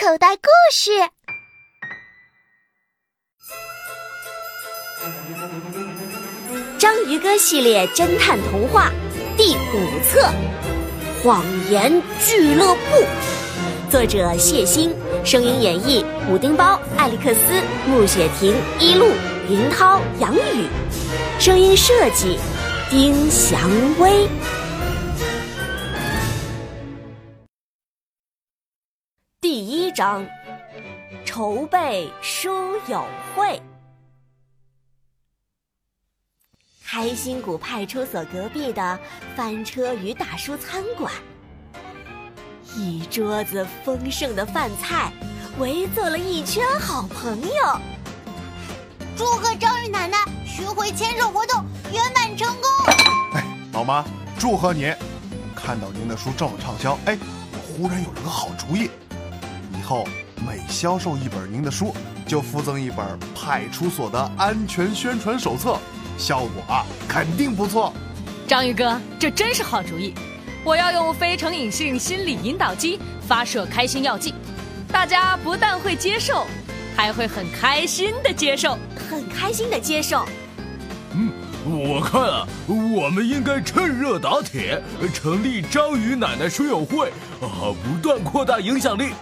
口袋故事。章鱼哥系列侦探童话第五册《谎言俱乐部》，作者谢欣，声音演绎：补丁包、艾利克斯、穆雪婷、一路、云涛、杨宇，声音设计：丁祥威。章，筹备书友会。开心谷派出所隔壁的翻车鱼大叔餐馆，一桌子丰盛的饭菜，围坐了一圈好朋友。祝贺章鱼奶奶巡回牵手活动圆满成功！哎，老妈，祝贺你！看到您的书这么畅销，哎，我忽然有了个好主意。以后每销售一本您的书，就附赠一本派出所的安全宣传手册，效果啊肯定不错。章鱼哥，这真是好主意！我要用非成瘾性心理引导机发射开心药剂，大家不但会接受，还会很开心的接受，很开心的接受。嗯，我看啊，我们应该趁热打铁，成立章鱼奶奶书友会，啊，不断扩大影响力。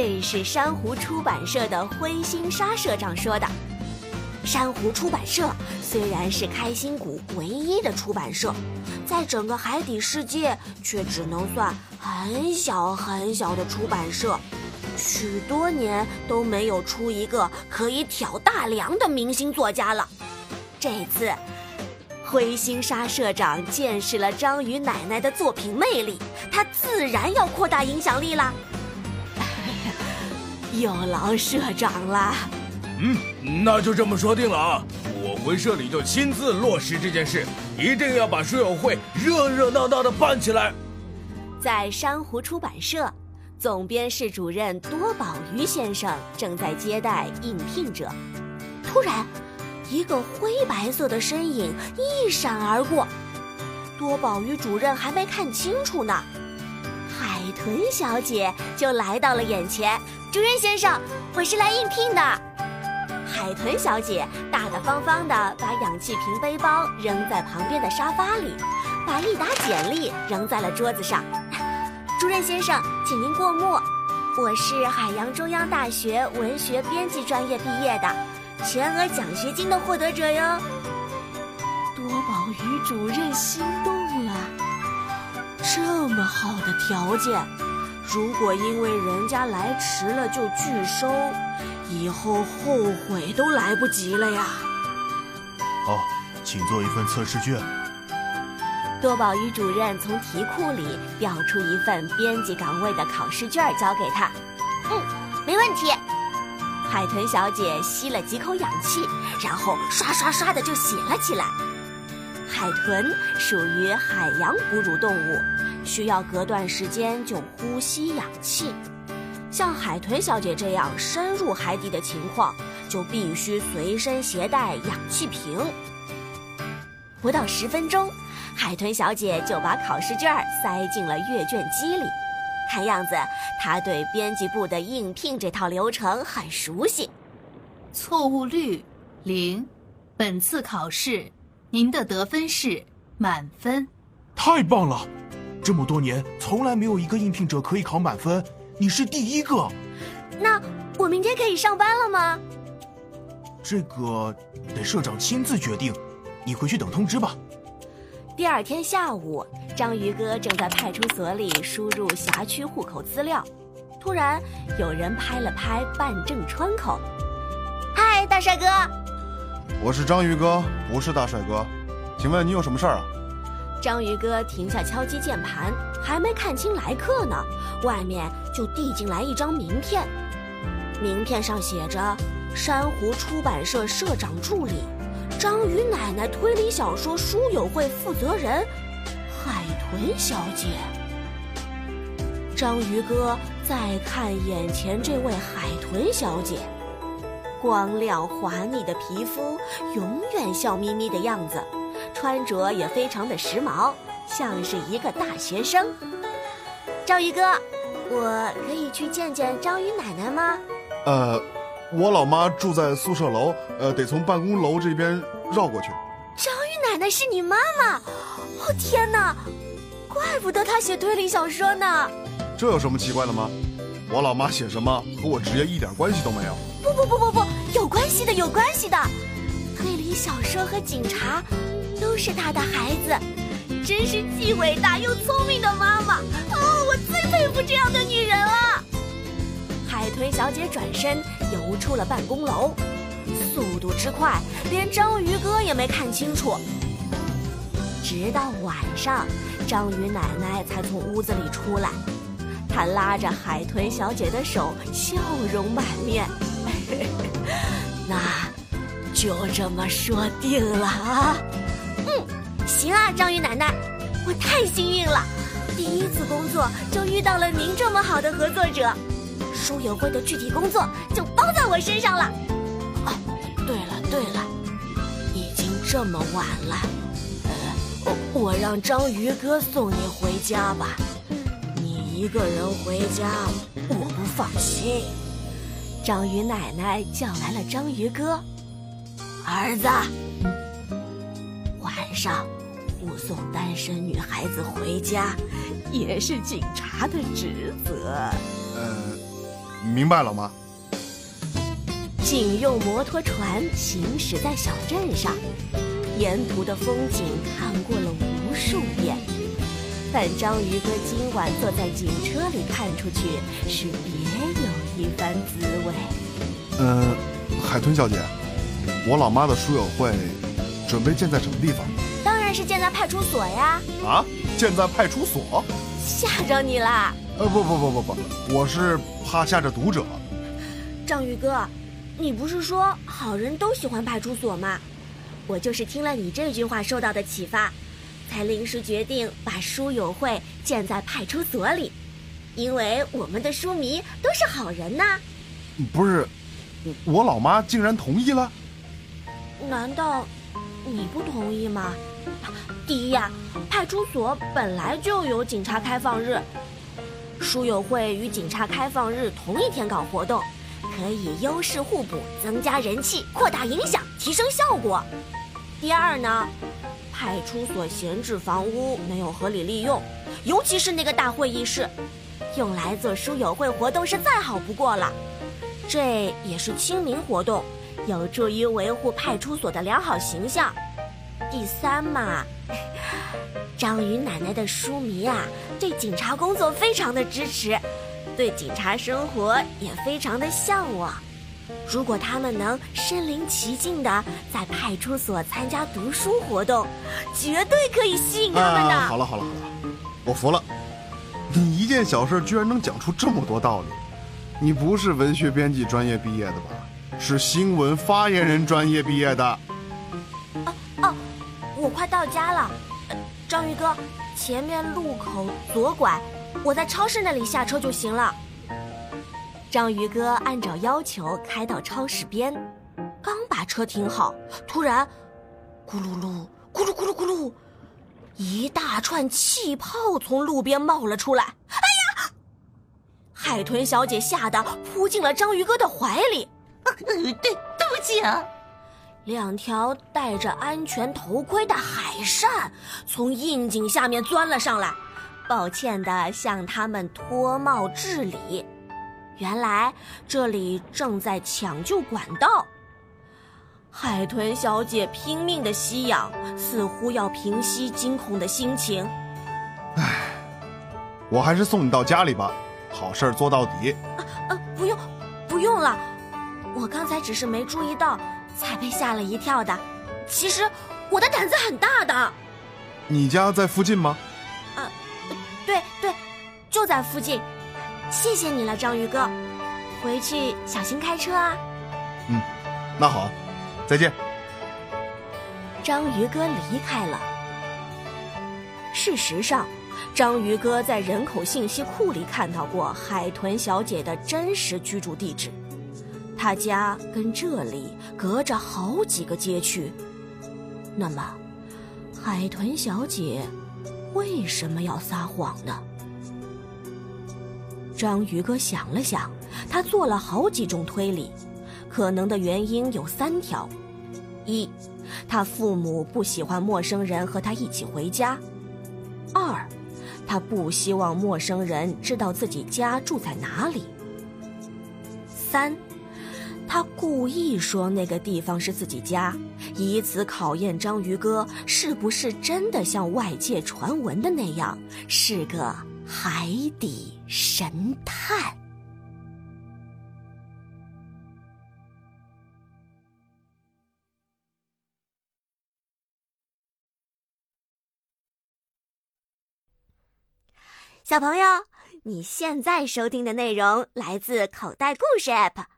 这是珊瑚出版社的灰心沙社长说的。珊瑚出版社虽然是开心谷唯一的出版社，在整个海底世界却只能算很小很小的出版社，许多年都没有出一个可以挑大梁的明星作家了。这次，灰心沙社长见识了章鱼奶奶的作品魅力，他自然要扩大影响力啦。有劳社长了。嗯，那就这么说定了啊！我回社里就亲自落实这件事，一定要把书友会热热闹闹的办起来。在珊瑚出版社，总编室主任多宝鱼先生正在接待应聘者。突然，一个灰白色的身影一闪而过，多宝鱼主任还没看清楚呢，海豚小姐就来到了眼前。主任先生，我是来应聘的。海豚小姐大大方方地把氧气瓶背包扔在旁边的沙发里，把一沓简历扔在了桌子上。主任先生，请您过目。我是海洋中央大学文学编辑专业毕业的，全额奖学金的获得者哟。多宝鱼主任心动了，这么好的条件。如果因为人家来迟了就拒收，以后后悔都来不及了呀！哦，请做一份测试卷。多宝鱼主任从题库里调出一份编辑岗位的考试卷交给他。嗯，没问题。海豚小姐吸了几口氧气，然后刷刷刷的就写了起来。海豚属于海洋哺乳动物。需要隔段时间就呼吸氧气，像海豚小姐这样深入海底的情况，就必须随身携带氧气瓶。不到十分钟，海豚小姐就把考试卷塞进了阅卷机里。看样子，她对编辑部的应聘这套流程很熟悉。错误率零，本次考试您的得分是满分。太棒了！这么多年，从来没有一个应聘者可以考满分，你是第一个。那我明天可以上班了吗？这个得社长亲自决定，你回去等通知吧。第二天下午，章鱼哥正在派出所里输入辖区户口资料，突然有人拍了拍办证窗口：“嗨，大帅哥！”我是章鱼哥，不是大帅哥，请问你有什么事儿啊？章鱼哥停下敲击键盘，还没看清来客呢，外面就递进来一张名片。名片上写着“珊瑚出版社社长助理，章鱼奶奶推理小说书友会负责人，海豚小姐。”章鱼哥再看眼前这位海豚小姐，光亮滑腻的皮肤，永远笑眯眯的样子。穿着也非常的时髦，像是一个大学生。章鱼哥，我可以去见见章鱼奶奶吗？呃，我老妈住在宿舍楼，呃，得从办公楼这边绕过去。章鱼奶奶是你妈妈？哦天哪，怪不得她写推理小说呢。这有什么奇怪的吗？我老妈写什么和我职业一点关系都没有。不不不不不，有关系的，有关系的。推理小说和警察都是她的孩子，真是既伟大又聪明的妈妈。哦，我最佩服这样的女人了。海豚小姐转身游出了办公楼，速度之快，连章鱼哥也没看清楚。直到晚上，章鱼奶奶才从屋子里出来。她拉着海豚小姐的手，笑容满面。那就这么说定了啊！行啊，章鱼奶奶，我太幸运了，第一次工作就遇到了您这么好的合作者，书友会的具体工作就包在我身上了。哦，对了对了，已经这么晚了，呃，我让章鱼哥送你回家吧。你一个人回家，我不放心。章鱼奶奶叫来了章鱼哥，儿子，晚上护送单身女孩子回家，也是警察的职责。呃，明白了吗？警用摩托船行驶在小镇上，沿途的风景看过了无数遍。但章鱼哥今晚坐在警车里看出去，是别有一番滋味。嗯，海豚小姐，我老妈的书友会准备建在什么地方？是建在派出所呀！啊，建在派出所？吓着你啦？呃，不不不不不，我是怕吓着读者。章鱼哥，你不是说好人都喜欢派出所吗？我就是听了你这句话受到的启发。才临时决定把书友会建在派出所里，因为我们的书迷都是好人呐。不是，我老妈竟然同意了？难道你不同意吗？第一呀，派出所本来就有警察开放日，书友会与警察开放日同一天搞活动，可以优势互补，增加人气，扩大影响，提升效果。第二呢？派出所闲置房屋没有合理利用，尤其是那个大会议室，用来做书友会活动是再好不过了。这也是亲民活动，有助于维护派出所的良好形象。第三嘛，章鱼奶奶的书迷啊，对警察工作非常的支持，对警察生活也非常的向往。如果他们能身临其境的在派出所参加读书活动，绝对可以吸引他们的。好了好了好了，我服了。你一件小事居然能讲出这么多道理，你不是文学编辑专业毕业的吧？是新闻发言人专业毕业的。哦我快到家了，章鱼哥，前面路口左拐，我在超市那里下车就行了。章鱼哥按照要求开到超市边，刚把车停好，突然，咕噜噜，咕噜咕噜咕噜，一大串气泡从路边冒了出来。哎呀！海豚小姐吓得扑进了章鱼哥的怀里。对，对不起啊！两条戴着安全头盔的海扇从窨井下面钻了上来，抱歉地向他们脱帽致礼。原来这里正在抢救管道，海豚小姐拼命的吸氧，似乎要平息惊恐的心情。唉，我还是送你到家里吧，好事做到底。啊啊，不用，不用了，我刚才只是没注意到，才被吓了一跳的。其实我的胆子很大的。你家在附近吗？啊，对对，就在附近。谢谢你了，章鱼哥，回去小心开车啊。嗯，那好，再见。章鱼哥离开了。事实上，章鱼哥在人口信息库里看到过海豚小姐的真实居住地址，他家跟这里隔着好几个街区。那么，海豚小姐为什么要撒谎呢？章鱼哥想了想，他做了好几种推理，可能的原因有三条：一，他父母不喜欢陌生人和他一起回家；二，他不希望陌生人知道自己家住在哪里；三。他故意说那个地方是自己家，以此考验章鱼哥是不是真的像外界传闻的那样是个海底神探。小朋友，你现在收听的内容来自口袋故事 App。